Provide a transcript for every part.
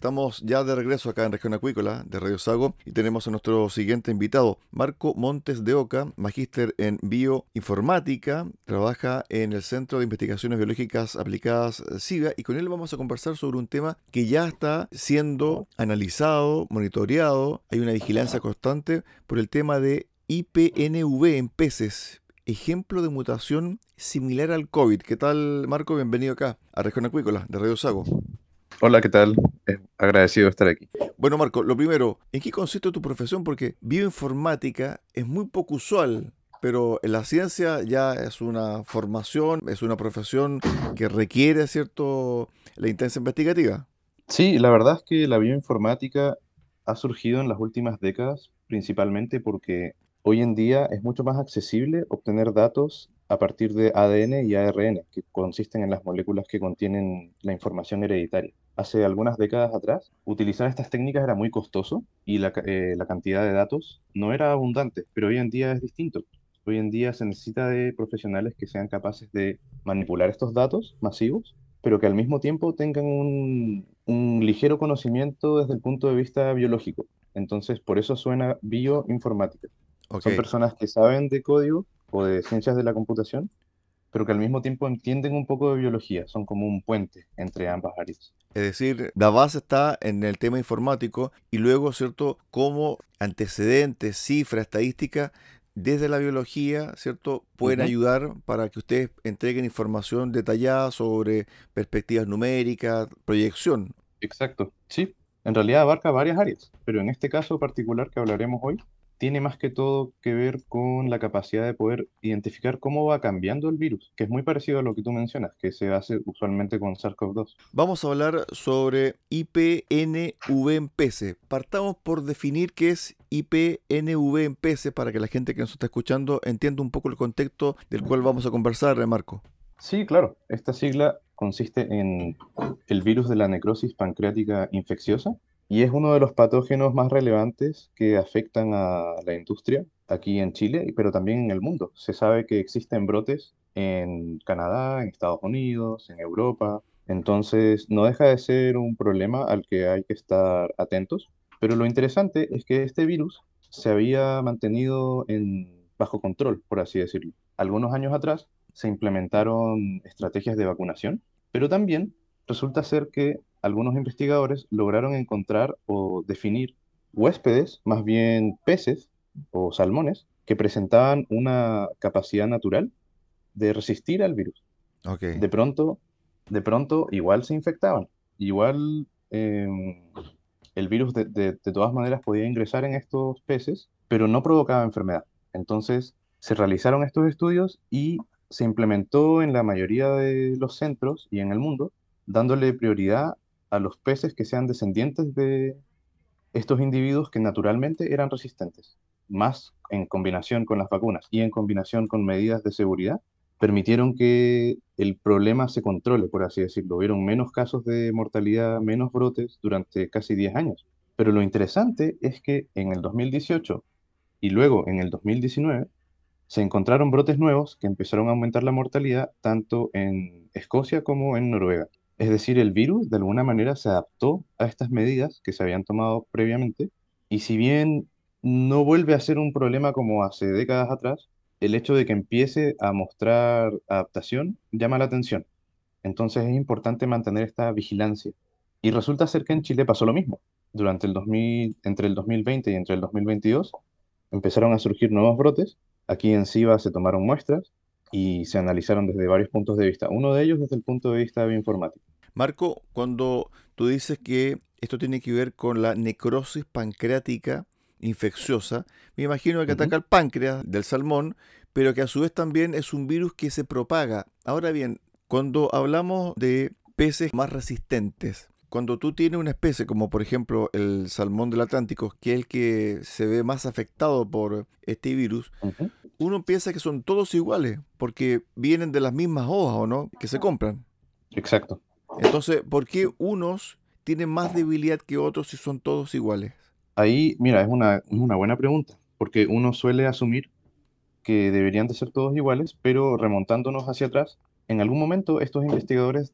Estamos ya de regreso acá en Región Acuícola de Radio Sago y tenemos a nuestro siguiente invitado, Marco Montes de Oca, magíster en bioinformática, trabaja en el Centro de Investigaciones Biológicas Aplicadas SIGA y con él vamos a conversar sobre un tema que ya está siendo analizado, monitoreado, hay una vigilancia constante por el tema de IPNV en peces, ejemplo de mutación similar al COVID. ¿Qué tal, Marco? Bienvenido acá a Región Acuícola de Radio Sago. Hola, ¿qué tal? Agradecido de estar aquí. Bueno, Marco, lo primero, ¿en qué consiste tu profesión? Porque bioinformática es muy poco usual, pero en la ciencia ya es una formación, es una profesión que requiere, ¿cierto?, la intensa investigativa. Sí, la verdad es que la bioinformática ha surgido en las últimas décadas, principalmente porque hoy en día es mucho más accesible obtener datos a partir de ADN y ARN, que consisten en las moléculas que contienen la información hereditaria. Hace algunas décadas atrás, utilizar estas técnicas era muy costoso y la, eh, la cantidad de datos no era abundante, pero hoy en día es distinto. Hoy en día se necesita de profesionales que sean capaces de manipular estos datos masivos, pero que al mismo tiempo tengan un, un ligero conocimiento desde el punto de vista biológico. Entonces, por eso suena bioinformática. Son personas que saben de código, o de ciencias de la computación, pero que al mismo tiempo entienden un poco de biología, son como un puente entre ambas áreas. Es decir, la base está en el tema informático y luego, ¿cierto?, como antecedentes, cifras, estadísticas desde la biología, ¿cierto?, pueden ayudar para que ustedes entreguen información detallada sobre perspectivas numéricas, proyección. Exacto, sí. En realidad abarca varias áreas, pero en este caso particular que hablaremos hoy, tiene más que todo que ver con la capacidad de poder identificar cómo va cambiando el virus, que es muy parecido a lo que tú mencionas, que se hace usualmente con SARS-CoV-2. Vamos a hablar sobre IPNV en peces. Partamos por definir qué es IPNV en peces para que la gente que nos está escuchando entienda un poco el contexto del cual vamos a conversar, Marco. Sí, claro. Esta sigla consiste en el virus de la necrosis pancreática infecciosa, y es uno de los patógenos más relevantes que afectan a la industria aquí en Chile, pero también en el mundo. Se sabe que existen brotes en Canadá, en Estados Unidos, en Europa. Entonces, no deja de ser un problema al que hay que estar atentos. Pero lo interesante es que este virus se había mantenido en, bajo control, por así decirlo. Algunos años atrás se implementaron estrategias de vacunación, pero también resulta ser que algunos investigadores lograron encontrar o definir huéspedes, más bien peces o salmones, que presentaban una capacidad natural de resistir al virus. De pronto, de pronto, igual se infectaban, igual em, el virus de, de, todas maneras podía ingresar en estos peces, pero no provocaba enfermedad. Entonces, se realizaron estos estudios y se implementó en la mayoría de los centros y en el mundo, dándole prioridad a los peces que sean descendientes de estos individuos que naturalmente eran resistentes, más en combinación con las vacunas y en combinación con medidas de seguridad, permitieron que el problema se controle, por así decirlo. Hubieron menos casos de mortalidad, menos brotes durante casi 10 años. Pero lo interesante es que en el 2018 y luego en el 2019 se encontraron brotes nuevos que empezaron a aumentar la mortalidad tanto en Escocia como en Noruega. Es decir, el virus de alguna manera se adaptó a estas medidas que se habían tomado previamente y si bien no vuelve a ser un problema como hace décadas atrás, el hecho de que empiece a mostrar adaptación llama la atención. Entonces es importante mantener esta vigilancia. Y resulta ser que en Chile pasó lo mismo. Durante el 2000, entre el 2020 y entre el 2022 empezaron a surgir nuevos brotes. Aquí en SIVA se tomaron muestras y se analizaron desde varios puntos de vista. Uno de ellos desde el punto de vista bioinformático. Marco, cuando tú dices que esto tiene que ver con la necrosis pancreática infecciosa, me imagino que ataca el páncreas del salmón, pero que a su vez también es un virus que se propaga. Ahora bien, cuando hablamos de peces más resistentes, cuando tú tienes una especie como por ejemplo el salmón del Atlántico, que es el que se ve más afectado por este virus, uno piensa que son todos iguales, porque vienen de las mismas hojas, ¿o no? Que se compran. Exacto. Entonces, ¿por qué unos tienen más debilidad que otros si son todos iguales? Ahí, mira, es una, una buena pregunta, porque uno suele asumir que deberían de ser todos iguales, pero remontándonos hacia atrás, en algún momento estos investigadores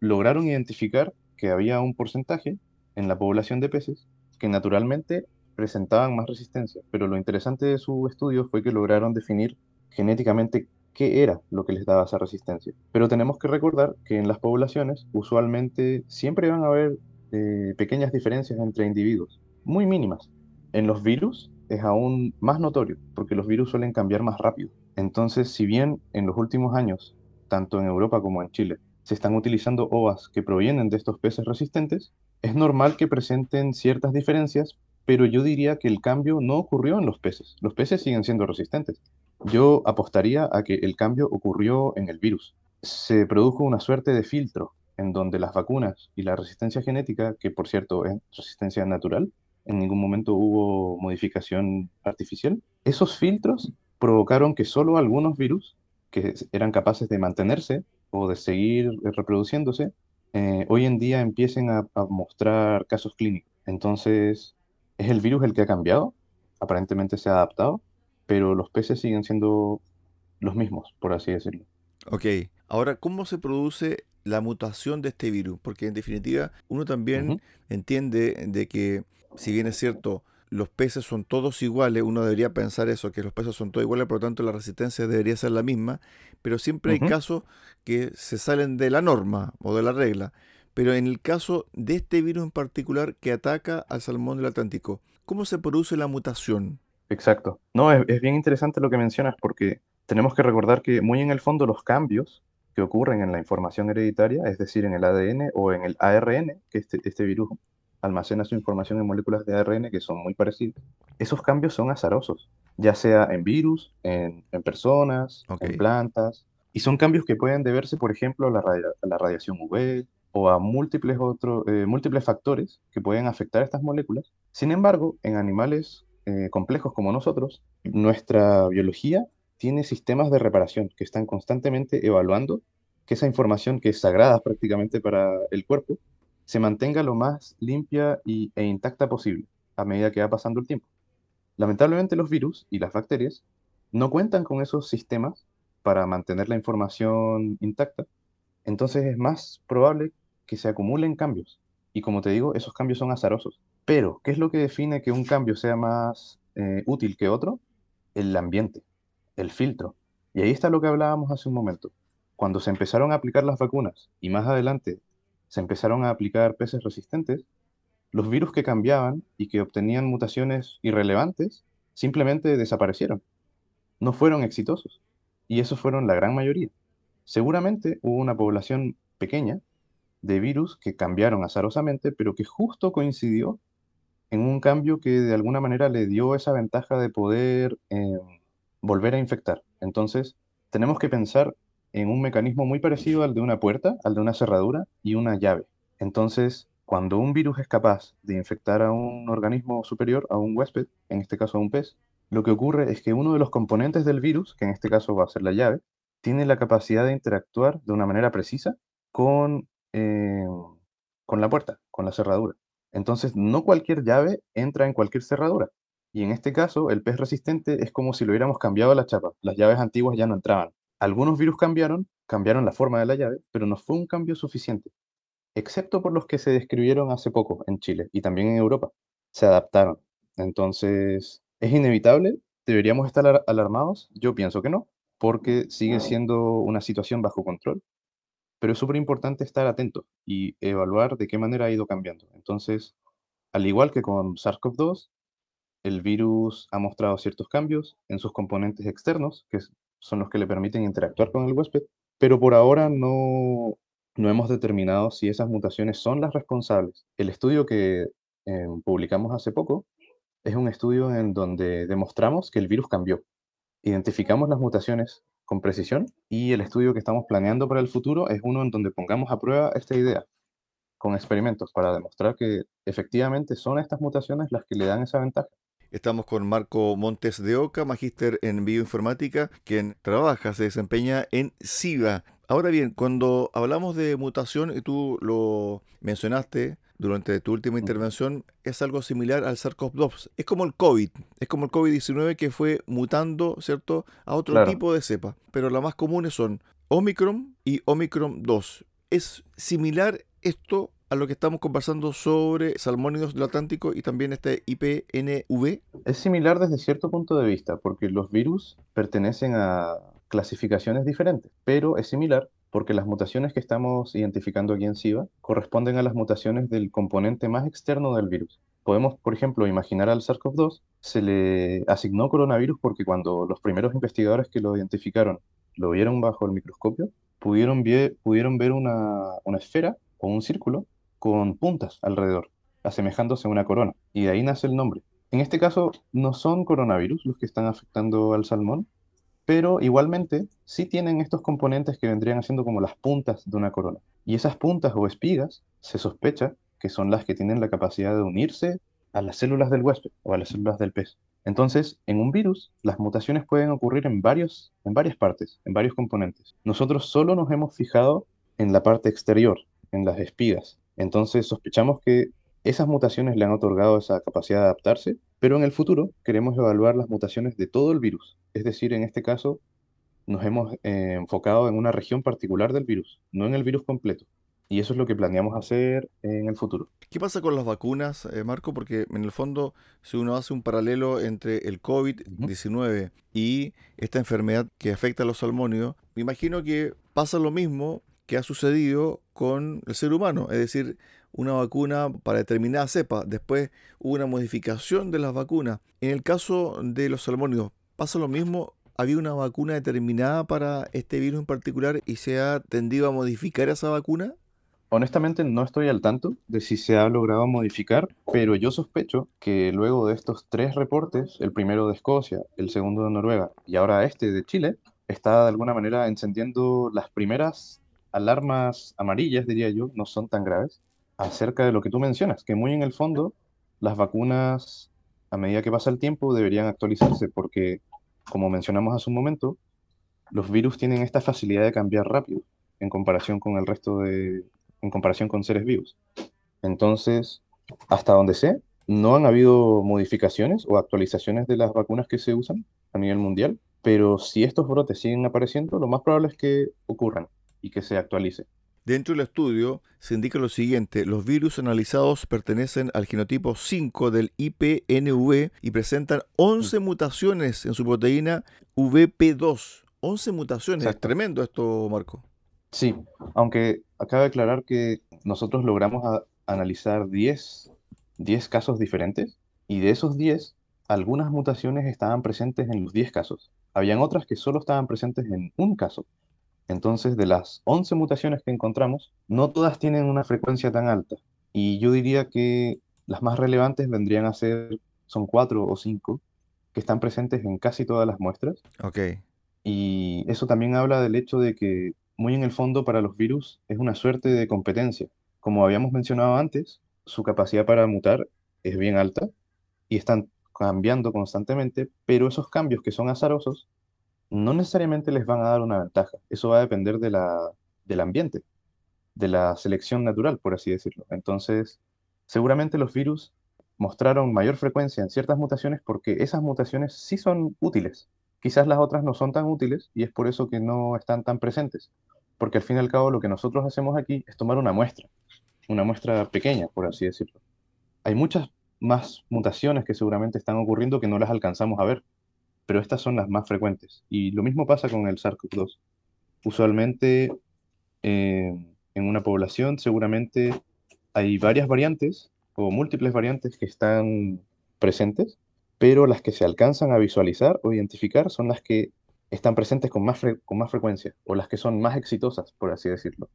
lograron identificar que había un porcentaje en la población de peces que naturalmente presentaban más resistencia, pero lo interesante de su estudio fue que lograron definir genéticamente qué era lo que les daba esa resistencia. Pero tenemos que recordar que en las poblaciones usualmente siempre van a haber eh, pequeñas diferencias entre individuos, muy mínimas. En los virus es aún más notorio, porque los virus suelen cambiar más rápido. Entonces, si bien en los últimos años, tanto en Europa como en Chile, se están utilizando OAS que provienen de estos peces resistentes, es normal que presenten ciertas diferencias, pero yo diría que el cambio no ocurrió en los peces. Los peces siguen siendo resistentes. Yo apostaría a que el cambio ocurrió en el virus. Se produjo una suerte de filtro en donde las vacunas y la resistencia genética, que por cierto es resistencia natural, en ningún momento hubo modificación artificial, esos filtros provocaron que solo algunos virus que eran capaces de mantenerse o de seguir reproduciéndose, eh, hoy en día empiecen a, a mostrar casos clínicos. Entonces, es el virus el que ha cambiado, aparentemente se ha adaptado, pero los peces siguen siendo los mismos, por así decirlo. Ok, ahora, ¿cómo se produce la mutación de este virus? Porque en definitiva, uno también entiende de que, si bien es cierto, los peces son todos iguales, uno debería pensar eso, que los peces son todos iguales, por lo tanto la resistencia debería ser la misma, pero siempre hay casos que se salen de la norma o de la regla. Pero en el caso de este virus en particular que ataca al salmón del Atlántico, ¿cómo se produce la mutación? Exacto. No, es, bien interesante lo que mencionas porque tenemos que recordar que muy en el fondo los cambios que ocurren en la información hereditaria, es decir, en el ADN o en el ARN, que este, este virus almacena su información en moléculas de ARN que son muy parecidas, esos cambios son azarosos, ya sea en virus, en, personas, en plantas, y son cambios que pueden deberse, por ejemplo, a la, a la radiación UV, o a múltiples, otros eh, múltiples factores que pueden afectar estas moléculas. Sin embargo, en animales eh, complejos como nosotros, nuestra biología tiene sistemas de reparación que están constantemente evaluando que esa información que es sagrada prácticamente para el cuerpo se mantenga lo más limpia y, e intacta posible a medida que va pasando el tiempo. Lamentablemente los virus y las bacterias no cuentan con esos sistemas para mantener la información intacta, entonces es más probable que se acumulen cambios. Y como te digo, esos cambios son azarosos. Pero, ¿qué es lo que define que un cambio sea más eh, útil que otro? El ambiente, el filtro. Y ahí está lo que hablábamos hace un momento. Cuando se empezaron a aplicar las vacunas y más adelante se empezaron a aplicar peces resistentes, los virus que cambiaban y que obtenían mutaciones irrelevantes simplemente desaparecieron. No fueron exitosos. Y esos fueron la gran mayoría. Seguramente hubo una población pequeña de virus que cambiaron azarosamente, pero que justo coincidió en un cambio que de alguna manera le dio esa ventaja de poder eh, volver a infectar. Entonces, tenemos que pensar en un mecanismo muy parecido al de una puerta, al de una cerradura y una llave. Entonces, cuando un virus es capaz de infectar a un organismo superior, a un huésped, en este caso a un pez, lo que ocurre es que uno de los componentes del virus, que en este caso va a ser la llave, tiene la capacidad de interactuar de una manera precisa con, eh, con la puerta, con la cerradura. Entonces, no cualquier llave entra en cualquier cerradura. Y en este caso, el pez resistente es como si lo hubiéramos cambiado la chapa. Las llaves antiguas ya no entraban. Algunos virus cambiaron, cambiaron la forma de la llave, pero no fue un cambio suficiente. Excepto por los que se describieron hace poco en Chile y también en Europa. Se adaptaron. Entonces, ¿es inevitable? ¿Deberíamos estar alarmados? Yo pienso que no, porque sigue siendo una situación bajo control. Pero es súper importante estar atento y evaluar de qué manera ha ido cambiando. Entonces, al igual que con SARS-CoV-2, el virus ha mostrado ciertos cambios en sus componentes externos, que son los que le permiten interactuar con el huésped, pero por ahora no, no hemos determinado si esas mutaciones son las responsables. El estudio que eh, publicamos hace poco es un estudio en donde demostramos que el virus cambió. Identificamos las mutaciones con precisión y el estudio que estamos planeando para el futuro es uno en donde pongamos a prueba esta idea con experimentos para demostrar que efectivamente son estas mutaciones las que le dan esa ventaja. Estamos con Marco Montes de Oca, magíster en bioinformática, quien trabaja, se desempeña en SIVA. Ahora bien, cuando hablamos de mutación, y tú lo mencionaste durante tu última intervención, es algo similar al SARS-CoV-2. Es como el COVID, es como el COVID-19 que fue mutando, ¿cierto?, a otro tipo de cepa. Pero las más comunes son Omicron y Omicron 2. ¿Es similar esto a lo que estamos conversando sobre salmónidos del Atlántico y también este IPNV? Es similar desde cierto punto de vista, porque los virus pertenecen a clasificaciones diferentes, pero es similar porque las mutaciones que estamos identificando aquí en SIVA corresponden a las mutaciones del componente más externo del virus. Podemos, por ejemplo, imaginar al SARS-CoV-2 se le asignó coronavirus porque cuando los primeros investigadores que lo identificaron lo vieron bajo el microscopio, pudieron, ver una, una esfera o un círculo con puntas alrededor, asemejándose a una corona, y de ahí nace el nombre. En este caso, no son coronavirus los que están afectando al salmón, pero igualmente sí tienen estos componentes que vendrían haciendo como las puntas de una corona. Y esas puntas o espigas se sospecha que son las que tienen la capacidad de unirse a las células del huésped o a las células del pez. Entonces, en un virus, las mutaciones pueden ocurrir en, varios, en varias partes, en varios componentes. Nosotros solo nos hemos fijado en la parte exterior, en las espigas, entonces sospechamos que esas mutaciones le han otorgado esa capacidad de adaptarse, pero en el futuro queremos evaluar las mutaciones de todo el virus. Es decir, en este caso nos hemos eh, enfocado en una región particular del virus, no en el virus completo. Y eso es lo que planeamos hacer en el futuro. ¿Qué pasa con las vacunas, eh, Marco? Porque en el fondo, si uno hace un paralelo entre el COVID-19 y esta enfermedad que afecta a los salmónidos, me imagino que pasa lo mismo que ha sucedido con el ser humano, es decir, una vacuna para determinada cepa. Después hubo una modificación de las vacunas. En el caso de los salmónidos, ¿pasa lo mismo? ¿Había una vacuna determinada para este virus en particular y se ha tendido a modificar esa vacuna? Honestamente no estoy al tanto de si se ha logrado modificar, pero yo sospecho que luego de estos tres reportes, el primero de Escocia, el segundo de Noruega y ahora este de Chile, está de alguna manera encendiendo las primeras alarmas amarillas, diría yo, no son tan graves, acerca de lo que tú mencionas, que muy en el fondo las vacunas, a medida que pasa el tiempo, deberían actualizarse, porque, como mencionamos hace un momento, los virus tienen esta facilidad de cambiar rápido en comparación con el resto de, en comparación con seres vivos. Entonces, hasta donde sé, no han habido modificaciones o actualizaciones de las vacunas que se usan a nivel mundial, pero si estos brotes siguen apareciendo, lo más probable es que ocurran y que se actualice. Dentro del estudio se indica lo siguiente, los virus analizados pertenecen al genotipo 5 del IPNV y presentan 11 mm. mutaciones en su proteína VP2. 11 mutaciones, es tremendo esto, Marco. Sí, aunque acaba de aclarar que nosotros logramos analizar 10, 10 casos diferentes y de esos 10, algunas mutaciones estaban presentes en los 10 casos. Habían otras que solo estaban presentes en un caso. Entonces, de las 11 mutaciones que encontramos, no todas tienen una frecuencia tan alta. Y yo diría que las más relevantes vendrían a ser, son cuatro o cinco, que están presentes en casi todas las muestras. Ok. Y eso también habla del hecho de que, muy en el fondo, para los virus es una suerte de competencia. Como habíamos mencionado antes, su capacidad para mutar es bien alta y están cambiando constantemente, pero esos cambios que son azarosos no necesariamente les van a dar una ventaja. Eso va a depender de la, del ambiente, de la selección natural, por así decirlo. Entonces, seguramente los virus mostraron mayor frecuencia en ciertas mutaciones porque esas mutaciones sí son útiles. Quizás las otras no son tan útiles y es por eso que no están tan presentes. Porque al fin y al cabo lo que nosotros hacemos aquí es tomar una muestra, una muestra pequeña, por así decirlo. Hay muchas más mutaciones que seguramente están ocurriendo que no las alcanzamos a ver pero estas son las más frecuentes. Y lo mismo pasa con el SARS-CoV-2. Usualmente eh, en una población seguramente hay varias variantes o múltiples variantes que están presentes, pero las que se alcanzan a visualizar o identificar son las que están presentes con más, con más frecuencia o las que son más exitosas, por así decirlo.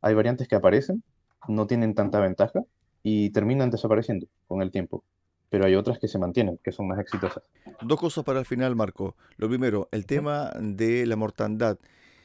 Hay variantes que aparecen, no tienen tanta ventaja y terminan desapareciendo con el tiempo pero hay otras que se mantienen, que son más exitosas. Dos cosas para el final, Marco. Lo primero, el tema de la mortandad.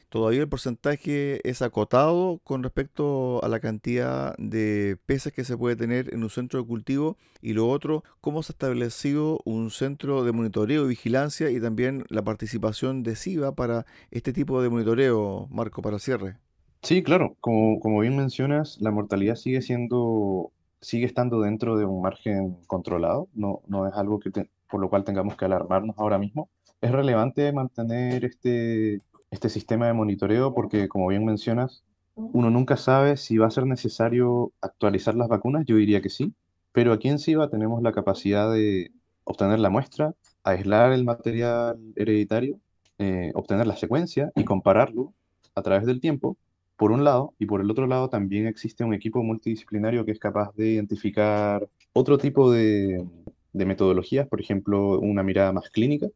¿Todavía el porcentaje es acotado con respecto a la cantidad de peces que se puede tener en un centro de cultivo? Y lo otro, ¿cómo se ha establecido un centro de monitoreo y vigilancia y también la participación de SIVA para este tipo de monitoreo, Marco, para cierre? Sí, claro. Como, como bien mencionas, la mortalidad sigue siendo sigue estando dentro de un margen controlado, no, no es algo que por lo cual tengamos que alarmarnos ahora mismo. Es relevante mantener este, este sistema de monitoreo porque, como bien mencionas, uno nunca sabe si va a ser necesario actualizar las vacunas, yo diría que sí, pero aquí en SIVA tenemos la capacidad de obtener la muestra, aislar el material hereditario, eh, obtener la secuencia y compararlo a través del tiempo por un lado, y por el otro lado también existe un equipo multidisciplinario que es capaz de identificar otro tipo de, metodologías, por ejemplo, una mirada más clínica,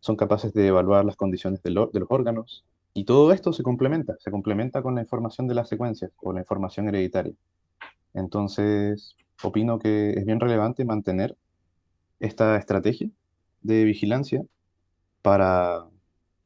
son capaces de evaluar las condiciones de, de los órganos, y todo esto se complementa, se complementa con la información de las secuencias o la información hereditaria. Entonces, opino que es bien relevante mantener esta estrategia de vigilancia para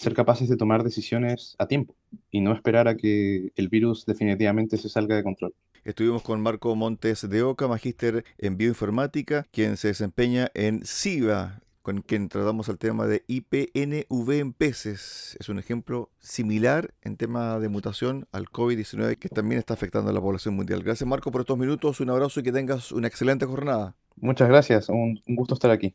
ser capaces de tomar decisiones a tiempo y no esperar a que el virus definitivamente se salga de control. Estuvimos con Marco Montes de Oca, magíster en bioinformática, quien se desempeña en SIVA, con quien tratamos el tema de IPNV en peces. Es un ejemplo similar en tema de mutación al COVID-19 que también está afectando a la población mundial. Gracias Marco por estos minutos, un abrazo y que tengas una excelente jornada. Muchas gracias, un, un gusto estar aquí.